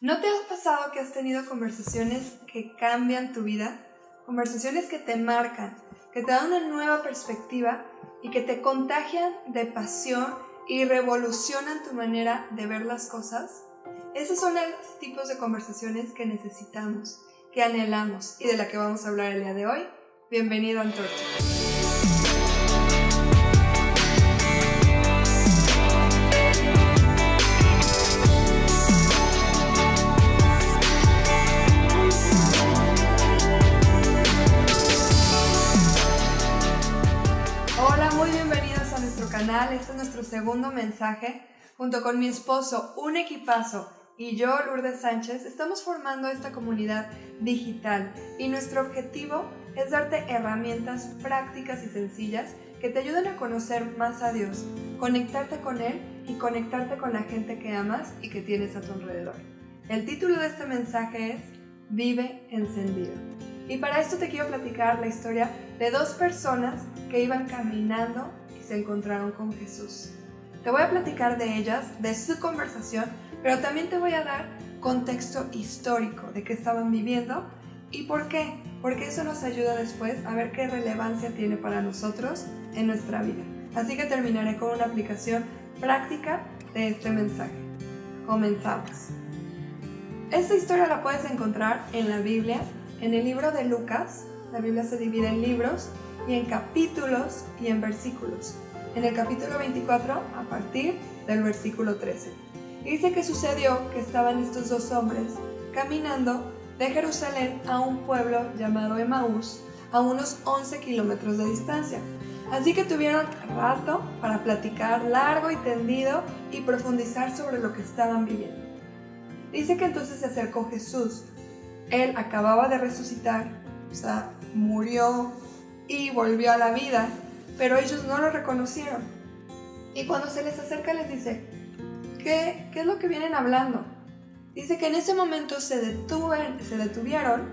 ¿No te ha pasado que has tenido conversaciones que cambian tu vida? Conversaciones que te marcan, que te dan una nueva perspectiva y que te contagian de pasión y revolucionan tu manera de ver las cosas. Esos son los tipos de conversaciones que necesitamos, que anhelamos y de la que vamos a hablar el día de hoy. Bienvenido a Antorcha. Este es nuestro segundo mensaje. Junto con mi esposo, un equipazo y yo, Lourdes Sánchez, estamos formando esta comunidad digital y nuestro objetivo es darte herramientas prácticas y sencillas que te ayuden a conocer más a Dios, conectarte con Él y conectarte con la gente que amas y que tienes a tu alrededor. El título de este mensaje es Vive encendido. Y para esto te quiero platicar la historia de dos personas que iban caminando se encontraron con Jesús. Te voy a platicar de ellas, de su conversación, pero también te voy a dar contexto histórico de qué estaban viviendo y por qué, porque eso nos ayuda después a ver qué relevancia tiene para nosotros en nuestra vida. Así que terminaré con una aplicación práctica de este mensaje. Comenzamos. Esta historia la puedes encontrar en la Biblia, en el libro de Lucas. La Biblia se divide en libros y en capítulos y en versículos. En el capítulo 24 a partir del versículo 13. dice que sucedió que estaban estos dos hombres caminando de Jerusalén a un pueblo llamado Emaús, a unos 11 kilómetros de distancia. Así que tuvieron rato para platicar largo y tendido y profundizar sobre lo que estaban viviendo. Dice que entonces se acercó Jesús. Él acababa de resucitar, o sea, murió y volvió a la vida, pero ellos no lo reconocieron. Y cuando se les acerca les dice, ¿qué, qué es lo que vienen hablando? Dice que en ese momento se, se detuvieron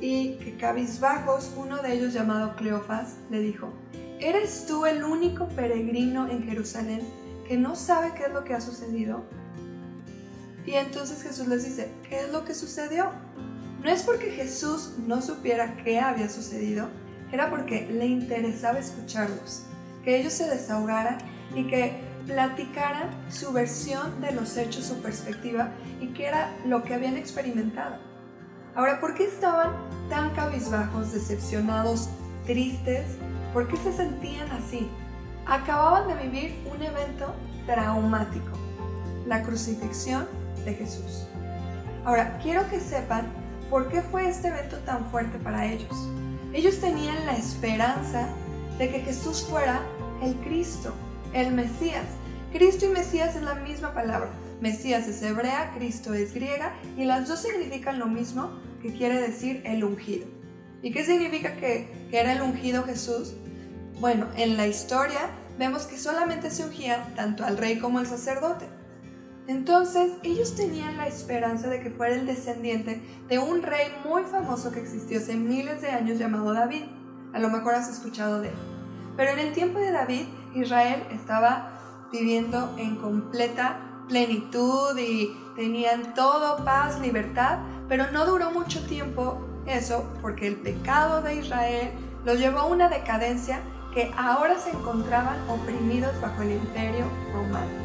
y que cabizbajos, uno de ellos llamado Cleofas, le dijo, ¿eres tú el único peregrino en Jerusalén que no sabe qué es lo que ha sucedido? Y entonces Jesús les dice, ¿qué es lo que sucedió? No es porque Jesús no supiera qué había sucedido, era porque le interesaba escucharlos, que ellos se desahogaran y que platicaran su versión de los hechos, su perspectiva y qué era lo que habían experimentado. Ahora, ¿por qué estaban tan cabizbajos, decepcionados, tristes? ¿Por qué se sentían así? Acababan de vivir un evento traumático, la crucifixión de Jesús. Ahora, quiero que sepan por qué fue este evento tan fuerte para ellos. Ellos tenían la esperanza de que Jesús fuera el Cristo, el Mesías. Cristo y Mesías es la misma palabra. Mesías es hebrea, Cristo es griega y las dos significan lo mismo que quiere decir el ungido. ¿Y qué significa que, que era el ungido Jesús? Bueno, en la historia vemos que solamente se ungía tanto al rey como al sacerdote. Entonces ellos tenían la esperanza de que fuera el descendiente de un rey muy famoso que existió hace miles de años llamado David. A lo mejor has escuchado de él. Pero en el tiempo de David, Israel estaba viviendo en completa plenitud y tenían todo paz, libertad, pero no duró mucho tiempo eso porque el pecado de Israel los llevó a una decadencia que ahora se encontraban oprimidos bajo el imperio romano.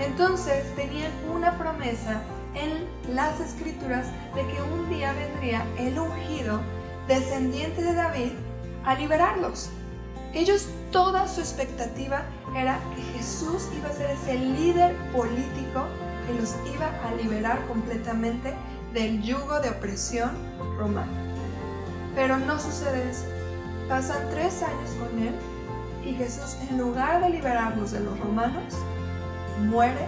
Entonces tenían una promesa en las escrituras de que un día vendría el ungido, descendiente de David, a liberarlos. Ellos toda su expectativa era que Jesús iba a ser ese líder político que los iba a liberar completamente del yugo de opresión romano. Pero no sucede eso. Pasan tres años con él y Jesús, en lugar de liberarlos de los romanos, muere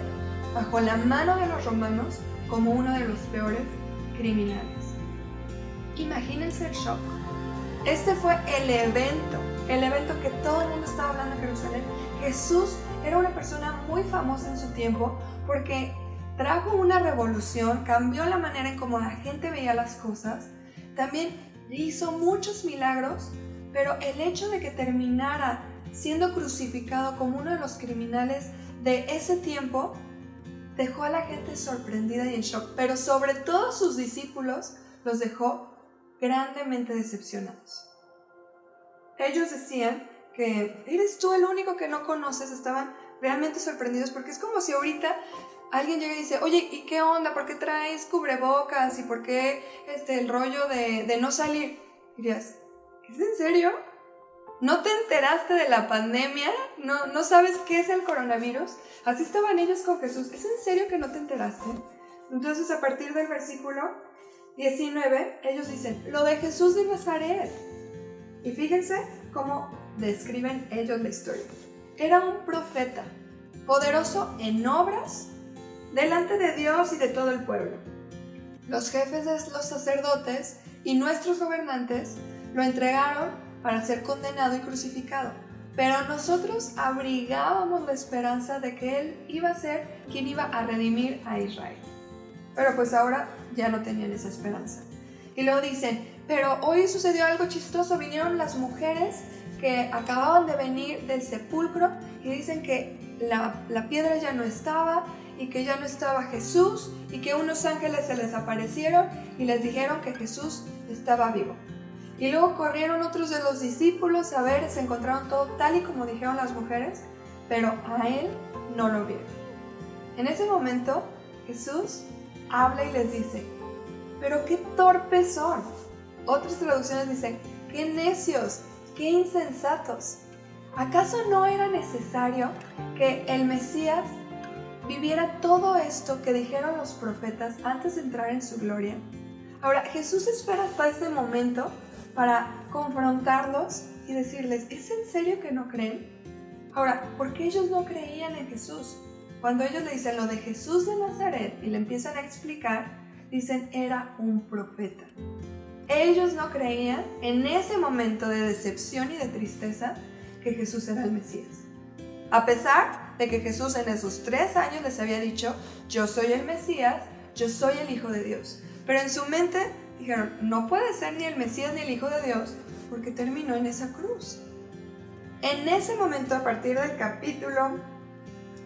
bajo la mano de los romanos como uno de los peores criminales. Imagínense el shock. Este fue el evento, el evento que todo el mundo estaba hablando en Jerusalén. Jesús era una persona muy famosa en su tiempo porque trajo una revolución, cambió la manera en cómo la gente veía las cosas, también hizo muchos milagros, pero el hecho de que terminara siendo crucificado como uno de los criminales de ese tiempo dejó a la gente sorprendida y en shock, pero sobre todo sus discípulos los dejó grandemente decepcionados. Ellos decían que eres tú el único que no conoces, estaban realmente sorprendidos porque es como si ahorita alguien llega y dice, oye, ¿y qué onda? ¿Por qué traes cubrebocas? ¿Y por qué este, el rollo de, no salir? dirías, ¿es en serio? ¿No te enteraste de la pandemia? ¿No, ¿No sabes qué es el coronavirus? Así estaban ellos con Jesús. ¿Es en serio que no te enteraste? Entonces a partir del versículo 19, ellos dicen, lo de Jesús de Nazaret. Y fíjense cómo describen ellos la historia. Era un profeta, poderoso en obras, delante de Dios y de todo el pueblo. Los jefes los sacerdotes y nuestros gobernantes lo entregaron para ser condenado y crucificado. Pero nosotros abrigábamos la esperanza de que Él iba a ser quien iba a redimir a Israel. Pero pues ahora ya no tenían esa esperanza. Y luego dicen, pero hoy sucedió algo chistoso, vinieron las mujeres que acababan de venir del sepulcro y dicen que la, la piedra ya no estaba y que ya no estaba Jesús y que unos ángeles se les aparecieron y les dijeron que Jesús estaba vivo. Y luego corrieron otros de los discípulos a ver, se encontraron todo tal y como dijeron las mujeres, pero a él no lo vieron. En ese momento Jesús habla y les dice, pero qué torpes son. Otras traducciones dicen, qué necios, qué insensatos. ¿Acaso no era necesario que el Mesías viviera todo esto que dijeron los profetas antes de entrar en su gloria? Ahora, Jesús espera hasta ese momento para confrontarlos y decirles, ¿es en serio que no creen? Ahora, ¿por qué ellos no creían en Jesús? Cuando ellos le dicen lo de Jesús de Nazaret y le empiezan a explicar, dicen, era un profeta. Ellos no creían en ese momento de decepción y de tristeza que Jesús era el Mesías. A pesar de que Jesús en esos tres años les había dicho, yo soy el Mesías, yo soy el Hijo de Dios. Pero en su mente dijeron, no puede ser ni el Mesías ni el Hijo de Dios porque terminó en esa cruz. En ese momento, a partir del capítulo,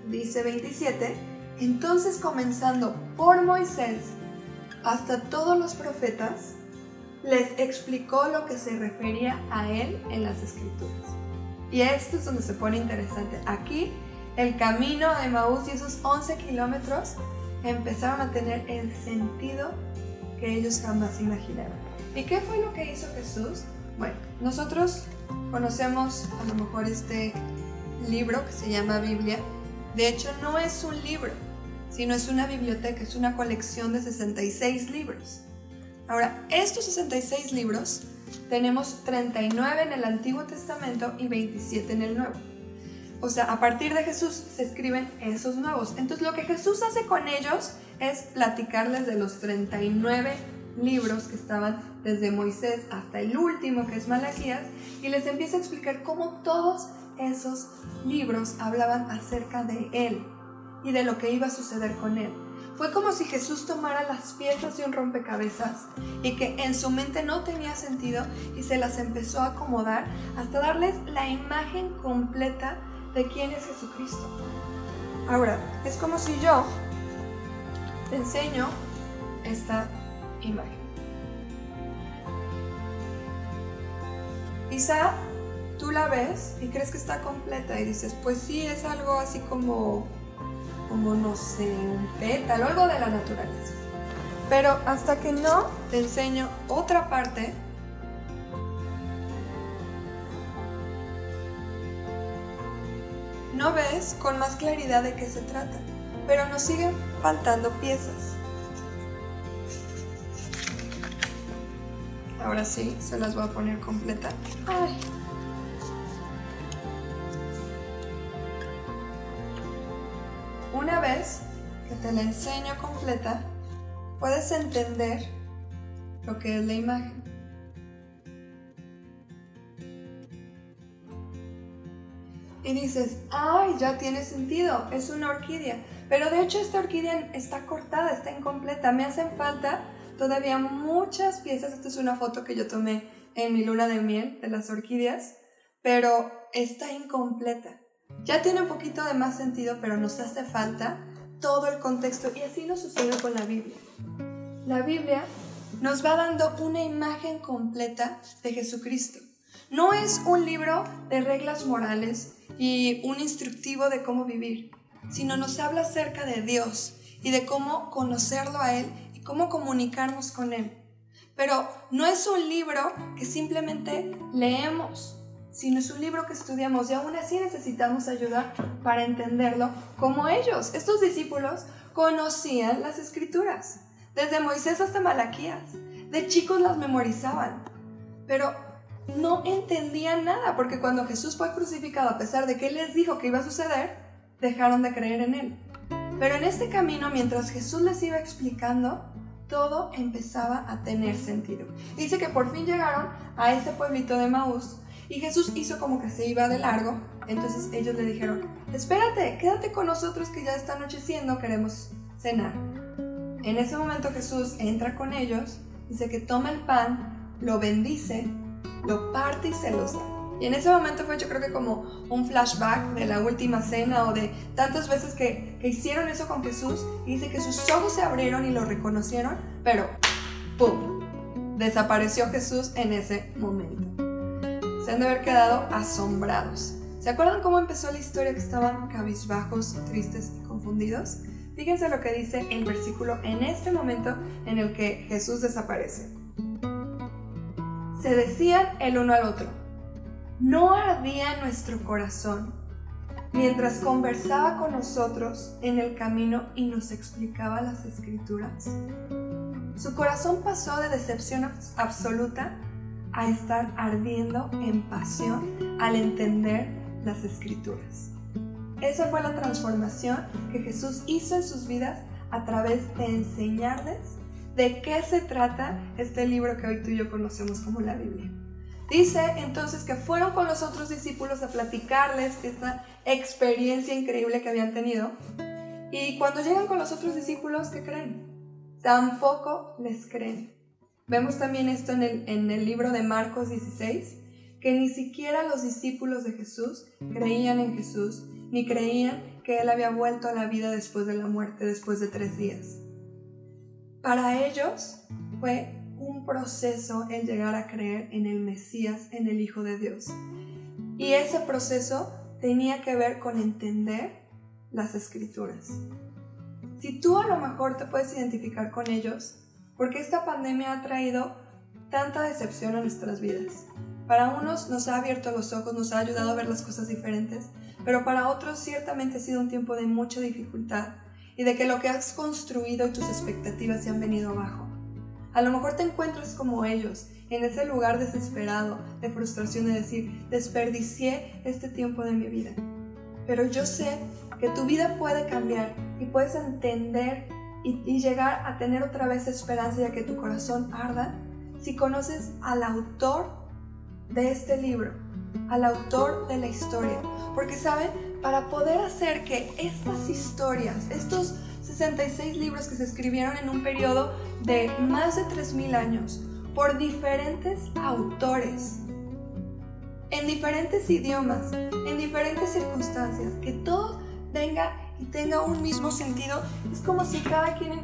dice 27, entonces comenzando por Moisés hasta todos los profetas, les explicó lo que se refería a él en las escrituras. Y esto es donde se pone interesante. Aquí el camino de Maús y esos 11 kilómetros empezaron a tener el sentido que ellos jamás imaginaron. ¿Y qué fue lo que hizo Jesús? Bueno, nosotros conocemos a lo mejor este libro que se llama Biblia. De hecho, no es un libro, sino es una biblioteca, es una colección de 66 libros. Ahora, estos 66 libros tenemos 39 en el Antiguo Testamento y 27 en el Nuevo. O sea, a partir de Jesús se escriben esos nuevos. Entonces, lo que Jesús hace con ellos es platicarles de los 39 libros que estaban desde Moisés hasta el último que es Malaquías y les empieza a explicar cómo todos esos libros hablaban acerca de él y de lo que iba a suceder con él. Fue como si Jesús tomara las piezas de un rompecabezas y que en su mente no tenía sentido y se las empezó a acomodar hasta darles la imagen completa de quién es Jesucristo. Ahora, es como si yo te enseño esta imagen. Quizá tú la ves y crees que está completa y dices, pues sí, es algo así como, como no sé, un pétalo, algo de la naturaleza. Pero hasta que no te enseño otra parte, no ves con más claridad de qué se trata pero nos siguen faltando piezas. Ahora sí, se las voy a poner completa. Una vez que te la enseño completa, puedes entender lo que es la imagen. Y dices, ay, ya tiene sentido, es una orquídea. Pero de hecho esta orquídea está cortada, está incompleta. Me hacen falta todavía muchas piezas. Esta es una foto que yo tomé en mi luna de miel de las orquídeas, pero está incompleta. Ya tiene un poquito de más sentido, pero nos hace falta todo el contexto y así nos sucede con la Biblia. La Biblia nos va dando una imagen completa de Jesucristo. No es un libro de reglas morales y un instructivo de cómo vivir, sino nos habla acerca de Dios y de cómo conocerlo a Él y cómo comunicarnos con Él. Pero no es un libro que simplemente leemos, sino es un libro que estudiamos y aún así necesitamos ayuda para entenderlo como ellos, estos discípulos, conocían las escrituras, desde Moisés hasta Malaquías. De chicos las memorizaban, pero no entendían nada, porque cuando Jesús fue crucificado, a pesar de que les dijo que iba a suceder, dejaron de creer en Él. Pero en este camino, mientras Jesús les iba explicando, todo empezaba a tener sentido. Dice que por fin llegaron a ese pueblito de Maús y Jesús hizo como que se iba de largo. Entonces ellos le dijeron, espérate, quédate con nosotros que ya está anocheciendo, queremos cenar. En ese momento Jesús entra con ellos, dice que toma el pan, lo bendice, lo parte y se los da. Y en ese momento fue yo creo que como un flashback de la última cena o de tantas veces que, que hicieron eso con Jesús y dice que sus ojos se abrieron y lo reconocieron, pero ¡pum! Desapareció Jesús en ese momento. Se han de haber quedado asombrados. ¿Se acuerdan cómo empezó la historia que estaban cabizbajos, tristes y confundidos? Fíjense lo que dice el versículo en este momento en el que Jesús desaparece. Se decían el uno al otro, ¿no ardía nuestro corazón mientras conversaba con nosotros en el camino y nos explicaba las escrituras? Su corazón pasó de decepción absoluta a estar ardiendo en pasión al entender las escrituras. Esa fue la transformación que Jesús hizo en sus vidas a través de enseñarles de qué se trata este libro que hoy tú y yo conocemos como la Biblia. Dice entonces que fueron con los otros discípulos a platicarles esta experiencia increíble que habían tenido. Y cuando llegan con los otros discípulos, ¿qué creen? Tampoco les creen. Vemos también esto en el, en el libro de Marcos 16, que ni siquiera los discípulos de Jesús creían en Jesús, ni creían que Él había vuelto a la vida después de la muerte, después de tres días. Para ellos fue un proceso el llegar a creer en el Mesías, en el Hijo de Dios. Y ese proceso tenía que ver con entender las escrituras. Si tú a lo mejor te puedes identificar con ellos, porque esta pandemia ha traído tanta decepción a nuestras vidas. Para unos nos ha abierto los ojos, nos ha ayudado a ver las cosas diferentes, pero para otros ciertamente ha sido un tiempo de mucha dificultad y de que lo que has construido tus expectativas se han venido abajo. A lo mejor te encuentras como ellos, en ese lugar desesperado, de frustración de decir, desperdicié este tiempo de mi vida. Pero yo sé que tu vida puede cambiar y puedes entender y, llegar a tener otra vez esperanza y a que tu corazón arda si conoces al autor de este libro, al autor de la historia. Porque, ¿saben? Para poder hacer que estas historias, estos 66 libros que se escribieron en un periodo de más de 3.000 años, por diferentes autores, en diferentes idiomas, en diferentes circunstancias, que todo venga y tenga un mismo sentido. Es como si cada quien,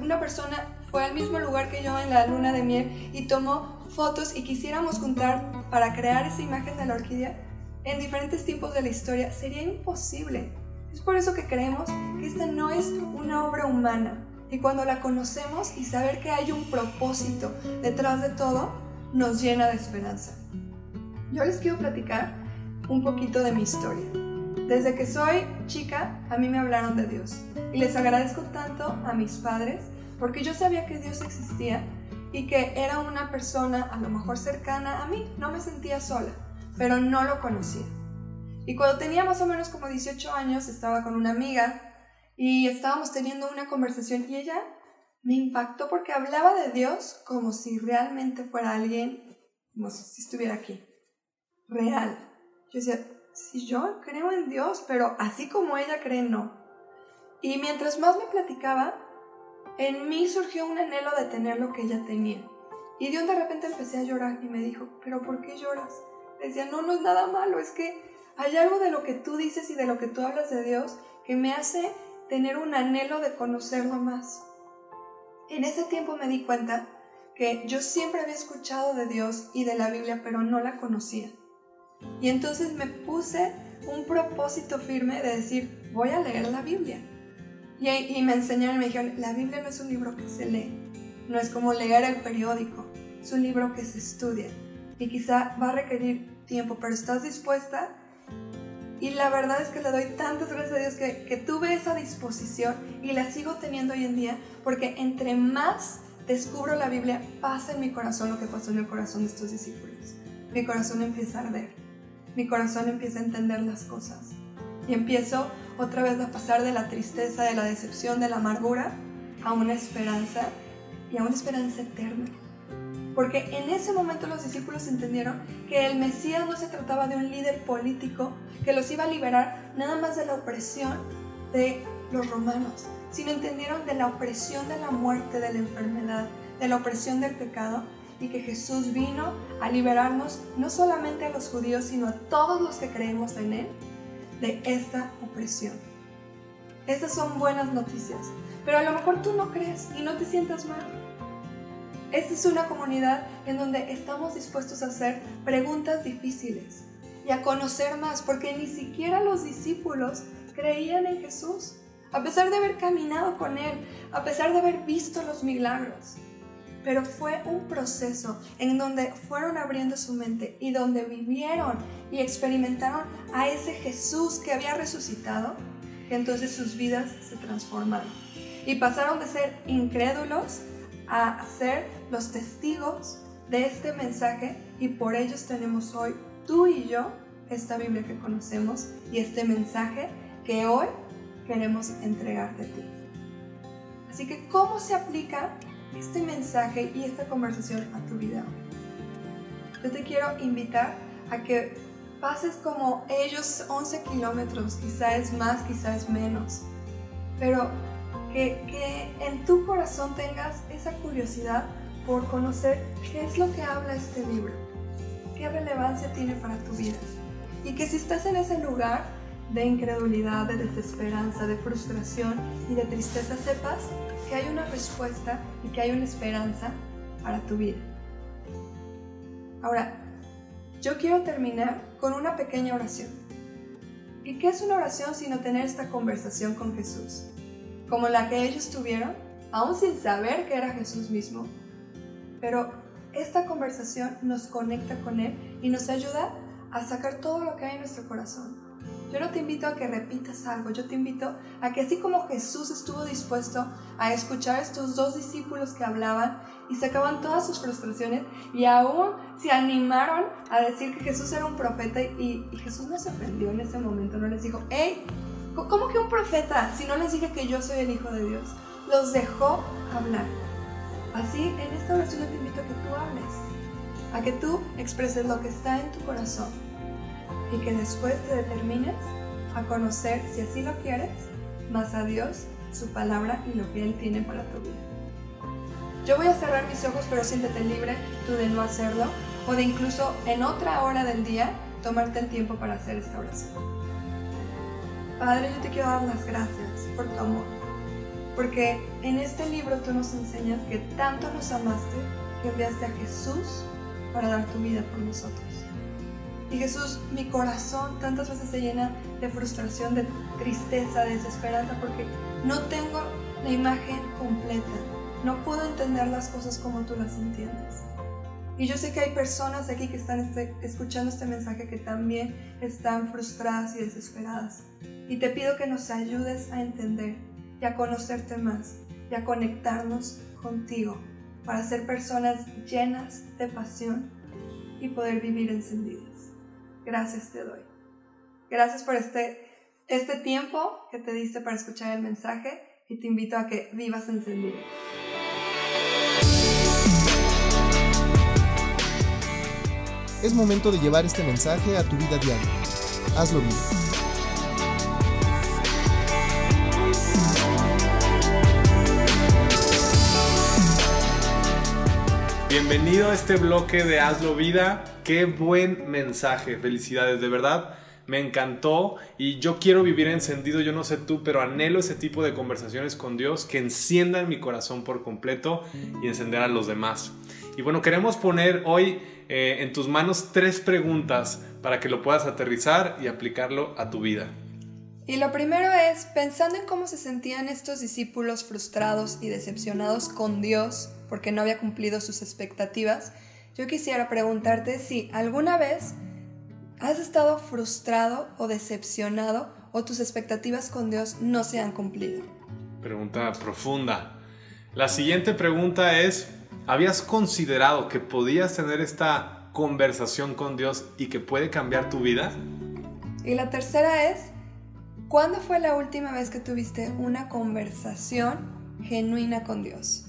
una persona fue al mismo lugar que yo en la luna de miel y tomó fotos y quisiéramos juntar para crear esa imagen de la orquídea en diferentes tiempos de la historia, sería imposible. Es por eso que creemos que esta no es una obra humana. Y cuando la conocemos y saber que hay un propósito detrás de todo, nos llena de esperanza. Yo les quiero platicar un poquito de mi historia. Desde que soy chica, a mí me hablaron de Dios. Y les agradezco tanto a mis padres porque yo sabía que Dios existía y que era una persona a lo mejor cercana a mí. No me sentía sola, pero no lo conocía. Y cuando tenía más o menos como 18 años, estaba con una amiga y estábamos teniendo una conversación y ella me impactó porque hablaba de Dios como si realmente fuera alguien, como si estuviera aquí, real. Yo decía, si yo creo en Dios, pero así como ella cree, no. Y mientras más me platicaba, en mí surgió un anhelo de tener lo que ella tenía. Y de un de repente empecé a llorar y me dijo, ¿pero por qué lloras? Decía, no, no es nada malo, es que hay algo de lo que tú dices y de lo que tú hablas de Dios que me hace tener un anhelo de conocerlo más. En ese tiempo me di cuenta que yo siempre había escuchado de Dios y de la Biblia, pero no la conocía. Y entonces me puse un propósito firme de decir, voy a leer la Biblia. Y, me enseñaron me dijeron, la Biblia no es un libro que se lee, no es como leer el periódico, es un libro que se estudia. Y quizá va a requerir tiempo, pero estás dispuesta. Y la verdad es que le doy tantas gracias a Dios que, que tuve esa disposición y la sigo teniendo hoy en día, porque entre más descubro la Biblia, pasa en mi corazón lo que pasó en el corazón de estos discípulos. Mi corazón empieza a arder, mi corazón empieza a entender las cosas y empiezo otra vez a pasar de la tristeza, de la decepción, de la amargura a una esperanza y a una esperanza eterna. Porque en ese momento los discípulos entendieron que el Mesías no se trataba de un líder político que los iba a liberar nada más de la opresión de los romanos, sino entendieron de la opresión de la muerte, de la enfermedad, de la opresión del pecado y que Jesús vino a liberarnos no solamente a los judíos, sino a todos los que creemos en Él de esta opresión. Estas son buenas noticias, pero a lo mejor tú no crees y no te sientas mal. Esta es una comunidad en donde estamos dispuestos a hacer preguntas difíciles y a conocer más, porque ni siquiera los discípulos creían en Jesús, a pesar de haber caminado con Él, a pesar de haber visto los milagros. Pero fue un proceso en donde fueron abriendo su mente y donde vivieron y experimentaron a ese Jesús que había resucitado, que entonces sus vidas se transformaron. Y pasaron de ser incrédulos a ser los testigos de este mensaje y por ellos tenemos hoy, tú y yo, esta Biblia que conocemos y este mensaje que hoy queremos entregarte a ti. Así que, ¿cómo se aplica este mensaje y esta conversación a tu vida? Yo te quiero invitar a que pases como ellos 11 kilómetros, quizá es más, quizá es menos, pero que, en tu corazón tengas esa curiosidad por conocer qué es lo que habla este libro, qué relevancia tiene para tu vida. Y que si estás en ese lugar de incredulidad, de desesperanza, de frustración y de tristeza, sepas que hay una respuesta y que hay una esperanza para tu vida. Ahora, yo quiero terminar con una pequeña oración. ¿Y qué es una oración sino tener esta conversación con Jesús? Como la que ellos tuvieron, aún sin saber que era Jesús mismo. Pero esta conversación nos conecta con Él y nos ayuda a sacar todo lo que hay en nuestro corazón yo no te invito a que repitas algo, yo te invito a que así como Jesús estuvo dispuesto a escuchar a estos dos discípulos que hablaban y sacaban todas sus frustraciones y aún se animaron a decir que Jesús era un profeta y, Jesús no se ofendió en ese momento, no les dijo, hey, ¿cómo que un profeta? Si no les dije que yo soy el Hijo de Dios, los dejó hablar. Así, en esta oración yo te invito a que tú hables, a que tú expreses lo que está en tu corazón y que después te determines a conocer, si así lo quieres, más a Dios, su palabra y lo que Él tiene para tu vida. Yo voy a cerrar mis ojos, pero siéntete libre tú de no hacerlo o de incluso en otra hora del día tomarte el tiempo para hacer esta oración. Padre, yo te quiero dar las gracias por tu amor, porque en este libro tú nos enseñas que tanto nos amaste que enviaste a Jesús para dar tu vida por nosotros. Y Jesús, mi corazón tantas veces se llena de frustración, de tristeza, de desesperanza, porque no tengo la imagen completa. No puedo entender las cosas como tú las entiendes. Y yo sé que hay personas aquí que están este, escuchando este mensaje que también están frustradas y desesperadas. Y te pido que nos ayudes a entender y a conocerte más y a conectarnos contigo para ser personas llenas de pasión y poder vivir encendidas gracias te doy. Gracias por este, este tiempo que te diste para escuchar el mensaje y te invito a que vivas encendido. Es momento de llevar este mensaje a tu vida diaria. Hazlo bien. Bienvenido a este bloque de Hazlo Vida. Qué buen mensaje. Felicidades, de verdad. me encantó y yo quiero vivir encendido, yo no sé tú, pero anhelo ese tipo de conversaciones con Dios que enciendan mi corazón por completo y encender a los demás. Y bueno, queremos poner hoy eh, en tus manos tres preguntas para que lo puedas aterrizar y aplicarlo a tu vida. Y lo primero es, pensando en cómo se sentían estos discípulos frustrados y decepcionados con Dios porque no había cumplido sus expectativas, yo quisiera preguntarte si alguna vez has estado frustrado o decepcionado o tus expectativas con Dios no se han cumplido. Pregunta profunda. La siguiente pregunta es, ¿habías considerado que podías tener esta conversación con Dios y que puede cambiar tu vida? Y la tercera es, ¿cuándo fue la última vez que tuviste una conversación genuina con Dios?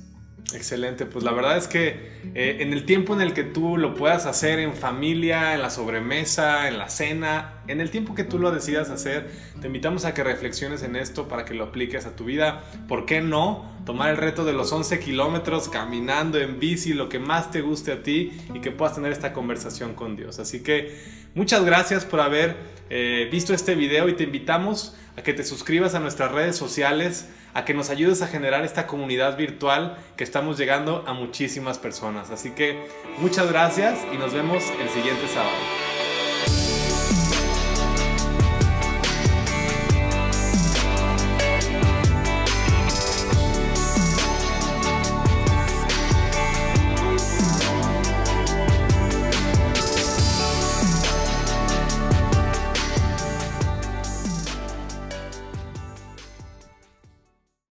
Excelente, pues la verdad es que eh, en el tiempo en el que tú lo puedas hacer en familia, en la sobremesa, en la cena, en el tiempo que tú lo decidas hacer, te invitamos a que reflexiones en esto para que lo apliques a tu vida. ¿Por qué no tomar el reto de los 11 kilómetros caminando en bici, lo que más te guste a ti y que puedas tener esta conversación con Dios? Así que muchas gracias por haber eh, visto este video y te invitamos a que te suscribas a nuestras redes sociales a que nos ayudes a generar esta comunidad virtual que estamos llegando a muchísimas personas. Así que muchas gracias y nos vemos el siguiente sábado.